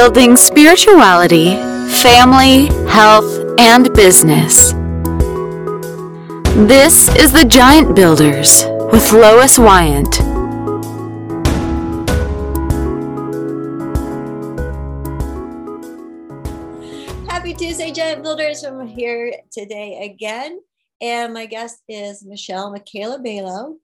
building spirituality, family, health, and business. This is the Giant Builders with Lois Wyant. Happy Tuesday, Giant Builders. I'm here today again. And my guest is Michelle Makelo-Balo.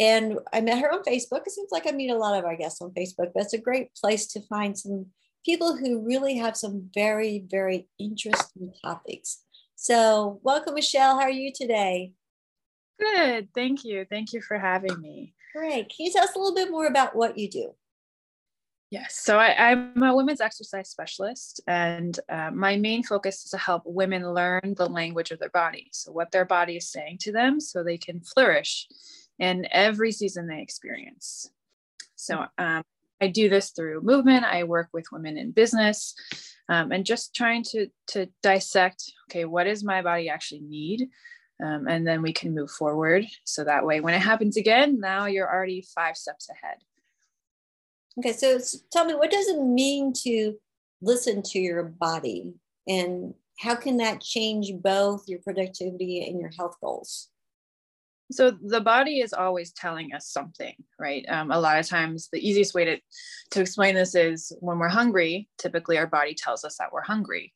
And I met her on Facebook. It seems like I meet a lot of our guests on Facebook, but it's a great place to find some people who really have some very, very interesting topics. So, welcome, Michelle. How are you today? Good. Thank you. Thank you for having me. Great. Can you tell us a little bit more about what you do? Yes. So I, am a women's exercise specialist, and uh, my main focus is to help women learn the language of their body. So, what their body is saying to them so they can flourish in every season they experience. So, um, I do this through movement. I work with women in business um, and just trying to, to dissect okay, what does my body actually need? Um, and then we can move forward. So that way, when it happens again, now you're already five steps ahead. Okay, so, so tell me, what does it mean to listen to your body? And how can that change both your productivity and your health goals? So the body is always telling us something, right? Um, a lot of times, the easiest way to to explain this is when we're hungry. Typically, our body tells us that we're hungry,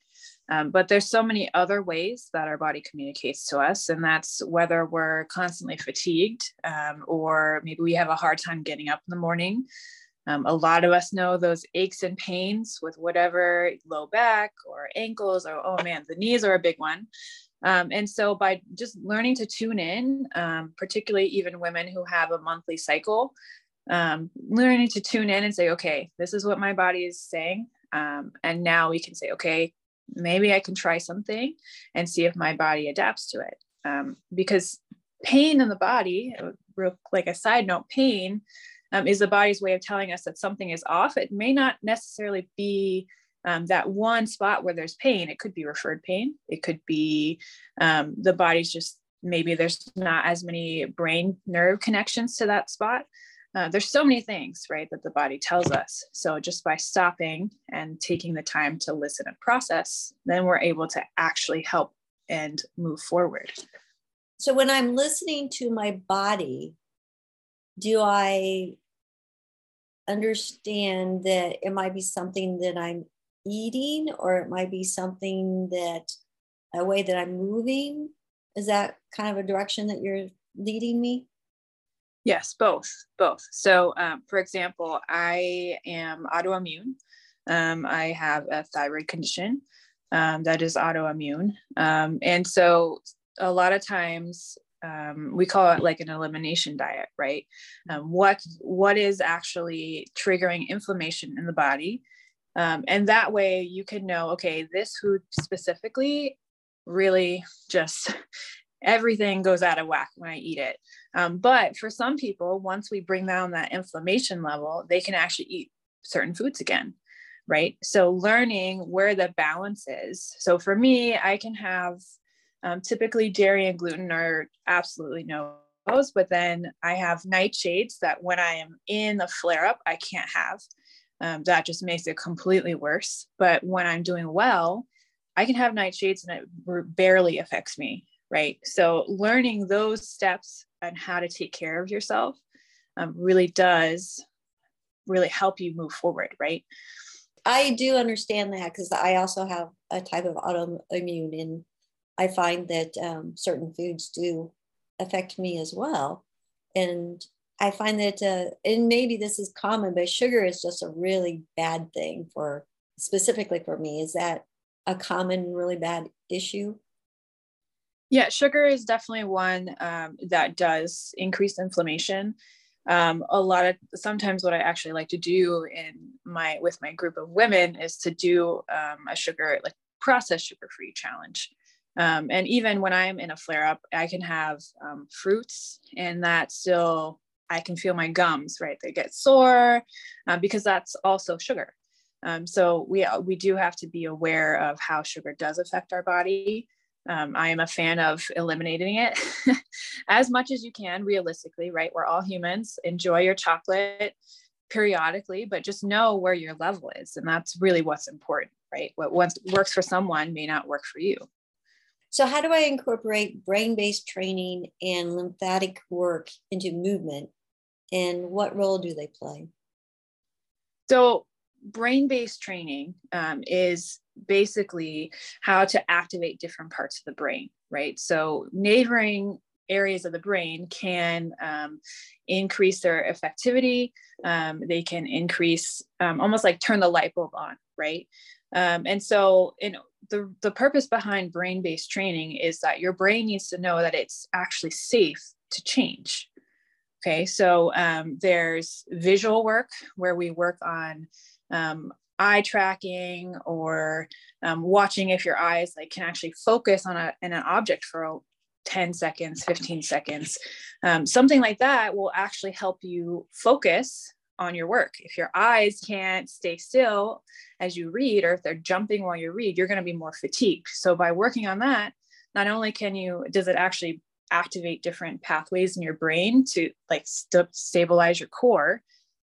um, but there's so many other ways that our body communicates to us, and that's whether we're constantly fatigued, um, or maybe we have a hard time getting up in the morning. Um, a lot of us know those aches and pains with whatever low back or ankles, or oh man, the knees are a big one. Um, and so by just learning to tune in, um, particularly even women who have a monthly cycle, um, learning to tune in and say, okay, this is what my body is saying. Um, and now we can say, okay, maybe I can try something and see if my body adapts to it. Um, because pain in the body, like a side note, pain um, is the body's way of telling us that something is off. It may not necessarily be um, that one spot where there's pain it could be referred pain. It could be um, the body's just maybe there's not as many brain nerve connections to that spot. Uh, there's so many things right that the body tells us. So just by stopping and taking the time to listen and process then we're able to actually help and move forward. So when i'm listening to my body do i understand that it might be something that i'm eating or it might be something that a way that I'm moving. Is that kind of a direction that you're leading me? Yes, both, both. So, um, for example, I am autoimmune. Um, I have a thyroid condition um, that is autoimmune. Um, and so, a lot of times, um, we call it like an elimination diet, right? Um, what what is actually triggering inflammation in the body um, and that way you can know, okay, this food specifically really just everything goes out of whack when I eat it. Um, but for some people, once we bring down that inflammation level, they can actually eat certain foods again. Right. So learning where the balance is. So for me, I can have um, typically dairy and gluten are absolutely no but then I have nightshades that when I am in the flare up, I can't have um, that just makes it completely worse. But when I'm doing well, I can have nightshades and it barely affects me, right? So learning those steps and how to take care of yourself um, really does really help you move forward, right? I do understand that because I also have a type of autoimmune, and I find that um, certain foods do affect me as well. And I find that, uh, and maybe this is common, but sugar is just a really bad thing for specifically for me. Is that a common, really bad issue? Yeah, sugar is definitely one um, that does increase inflammation. Um, a lot of sometimes what I actually like to do in my with my group of women is to do um, a sugar like processed sugar free challenge. Um, and even when I'm in a flare up, I can have um, fruits, and that still I can feel my gums, right? They get sore uh, because that's also sugar. Um, so we uh, we do have to be aware of how sugar does affect our body. Um, I am a fan of eliminating it as much as you can, realistically, right? We're all humans. Enjoy your chocolate, periodically, but just know where your level is. And that's really what's important, right? What once works for someone may not work for you. So, how do I incorporate brain based training and lymphatic work into movement? And what role do they play? So, brain based training um, is basically how to activate different parts of the brain, right? So, neighboring areas of the brain can um, increase their effectivity. Um, they can increase, um, almost like turn the light bulb on, right? Um, and so, in the, the purpose behind brain based training is that your brain needs to know that it's actually safe to change. Okay, so um, there's visual work where we work on um, eye tracking or um, watching if your eyes like can actually focus on a an object for 10 seconds 15 seconds. Um, something like that will actually help you focus on your work. If your eyes can't stay still as you read or if they're jumping while you read you're going to be more fatigued. So by working on that not only can you does it actually activate different pathways in your brain to like st- stabilize your core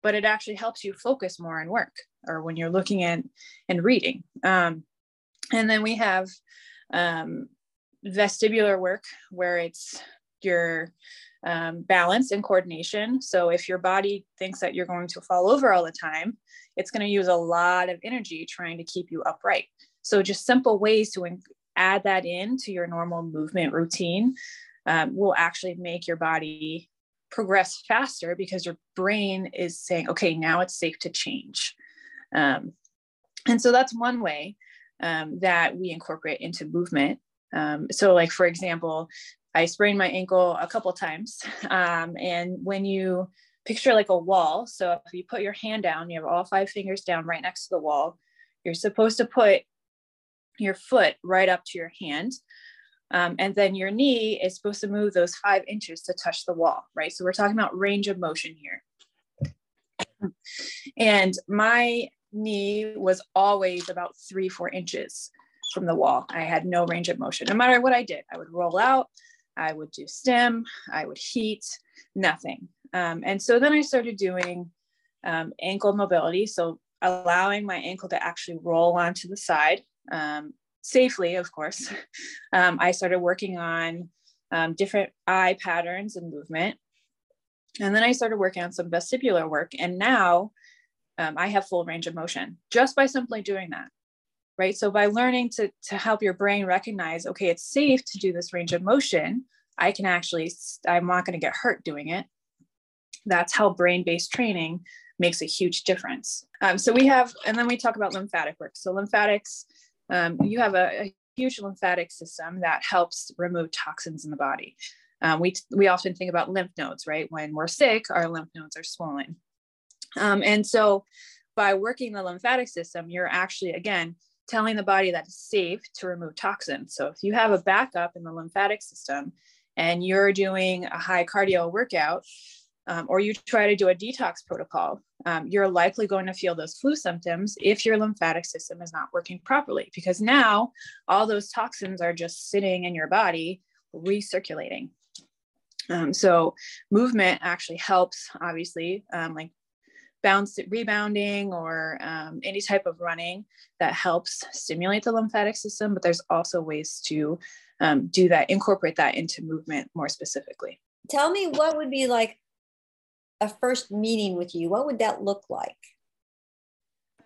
but it actually helps you focus more on work or when you're looking at and reading um, and then we have um, vestibular work where it's your um, balance and coordination. So if your body thinks that you're going to fall over all the time, it's going to use a lot of energy trying to keep you upright. So just simple ways to in- add that in to your normal movement routine um, will actually make your body progress faster because your brain is saying, okay, now it's safe to change. Um, and so that's one way um, that we incorporate into movement. Um, so, like for example, I sprained my ankle a couple times, um, and when you picture like a wall, so if you put your hand down, you have all five fingers down right next to the wall. You're supposed to put your foot right up to your hand. Um, and then your knee is supposed to move those five inches to touch the wall, right? So we're talking about range of motion here. And my knee was always about three, four inches from the wall. I had no range of motion. No matter what I did, I would roll out, I would do stem, I would heat, nothing. Um, and so then I started doing um, ankle mobility. So allowing my ankle to actually roll onto the side um, safely, of course. Um, I started working on um, different eye patterns and movement. And then I started working on some vestibular work. And now um, I have full range of motion just by simply doing that right? So by learning to, to help your brain recognize, okay, it's safe to do this range of motion, I can actually, I'm not going to get hurt doing it. That's how brain-based training makes a huge difference. Um, so we have, and then we talk about lymphatic work. So lymphatics, um, you have a, a, huge lymphatic system that helps remove toxins in the body. Um, we, we often think about lymph nodes, right? When we're sick, our lymph nodes are swollen. Um, and so by working the lymphatic system, you're actually, again, telling the body that it's safe to remove toxins. So if you have a backup in the lymphatic system and you're doing a high cardio workout, um, or you try to do a detox protocol, um, you're likely going to feel those flu symptoms if your lymphatic system is not working properly, because now all those toxins are just sitting in your body recirculating. Um, so movement actually helps, obviously, um, like bounce rebounding or um, any type of running that helps stimulate the lymphatic system but there's also ways to um, do that incorporate that into movement more specifically tell me what would be like a first meeting with you what would that look like?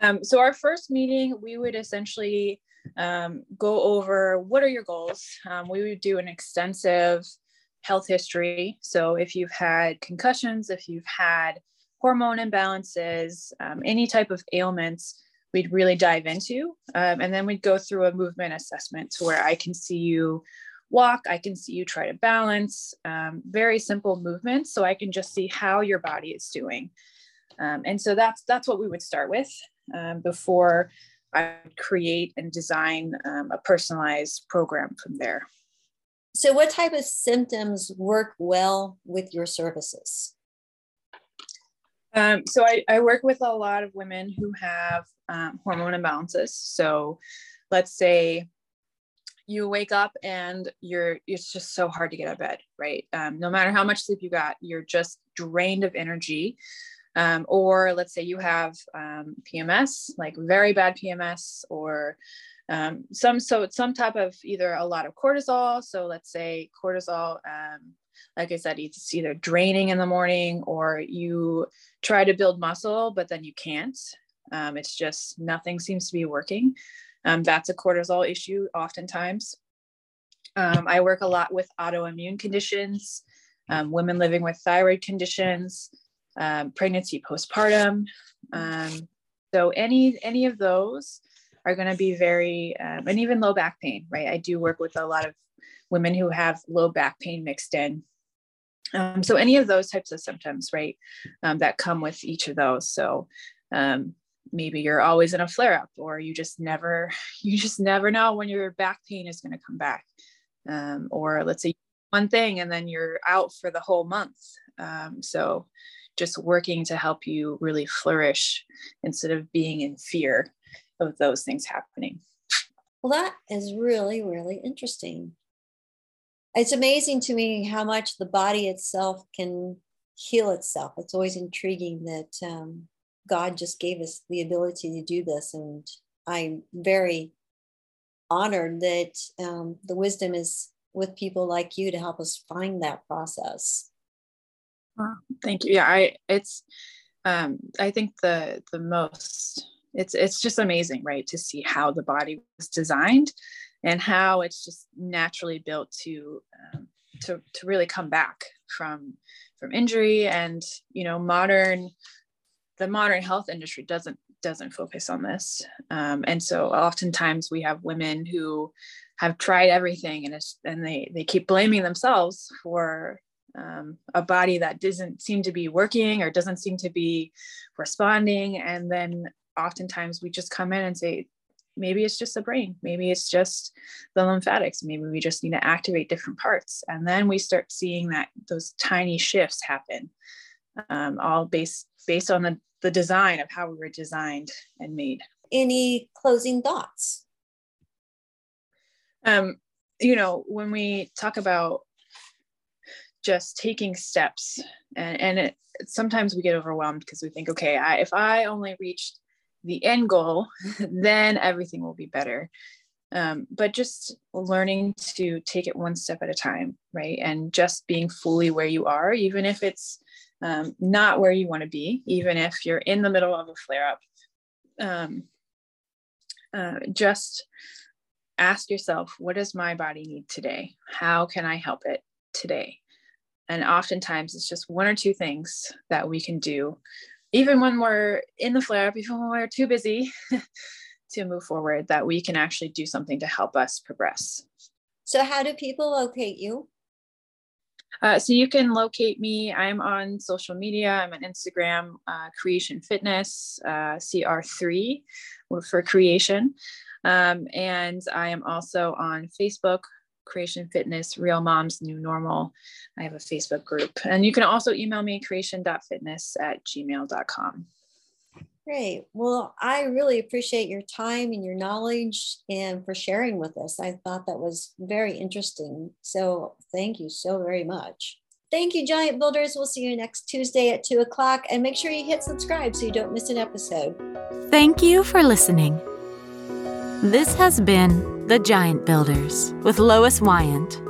Um, so our first meeting we would essentially um, go over what are your goals? Um, we would do an extensive health history. So if you've had concussions if you've had hormone imbalances, um, any type of ailments we'd really dive into. Um, and then we'd go through a movement assessment to where I can see you walk, I can see you try to balance, um, very simple movements. So I can just see how your body is doing. Um, and so that's, that's what we would start with um, before I create and design um, a personalized program from there. So what type of symptoms work well with your services? Um, so I, I, work with a lot of women who have um, hormone imbalances. So let's say you wake up and you're it's just so hard to get out of bed, right? Um, no matter how much sleep you got, you're just drained of energy. Um, or let's say you have um, PMS, like very bad PMS, or um, some so some type of either a lot of cortisol. So let's say cortisol, um, like I said, it's either draining in the morning or you try to build muscle, but then you can't. Um, it's just nothing seems to be working. Um, that's a cortisol issue oftentimes. Um, I work a lot with autoimmune conditions, um, women living with thyroid conditions, um, pregnancy postpartum. Um, so any any of those are going to be very um, and even low back pain, right? I do work with a lot of women who have low back pain mixed in. Um, so any of those types of symptoms, right, that come with each of those. So maybe you're always in a flare up or you just never you just never know when your back pain is going to come back. Um, or let's say one thing and then you're out for the whole month. Um, so just working to help you really flourish instead of being in fear of those things happening. Well that is really really interesting. It's amazing to me how much the body itself can heal itself. It's always intriguing that um, God just gave us the ability to do this. And I'm very honored that um, the wisdom is with people like you to help us find that process. thank you. Yeah, I it's um, I think the the most it's it's just amazing, right, to see how the body was designed and how it's just naturally built to um, to to really come back from from injury and you know modern the modern health industry doesn't doesn't focus on this. Um, and so oftentimes we have women who have tried everything and it's and they they keep blaming themselves for um, a body that doesn't seem to be working or doesn't seem to be responding. And then oftentimes we just come in and say maybe it's just the brain. Maybe it's just the lymphatics. Maybe we just need to activate different parts. And then we start seeing that those tiny shifts happen um, all based based on the, the design of how we were designed and made. Any closing thoughts? Um, you know, when we talk about just taking steps, and, and it, sometimes we get overwhelmed because we think, okay, I, if I only reached the end goal, then everything will be better. Um, but just learning to take it one step at a time, right? And just being fully where you are, even if it's um, not where you want to be, even if you're in the middle of a flare up. Um, uh, just ask yourself, what does my body need today? How can I help it today? And oftentimes it's just one or two things that we can do, even when we're in the flare up, even when we're too busy to move forward, that we can actually do something to help us progress. So, how do people locate you? Uh, so you can locate me. I'm on social media. I'm on Instagram, uh, Creation Fitness, uh, CR3 for creation. Um, and I am also on Facebook, Creation Fitness, Real Moms New Normal. I have a Facebook group. And you can also email me creation.fitness at gmail.com. Great. Well, I really appreciate your time and your knowledge and for sharing with us. I thought that was very interesting. So thank you so very much. Thank you, Giant Builders. We'll see you next Tuesday at 2 o'clock. And make sure you hit subscribe so you don't miss an episode. Thank you for listening. This has been The Giant Builders with Lois Wyant.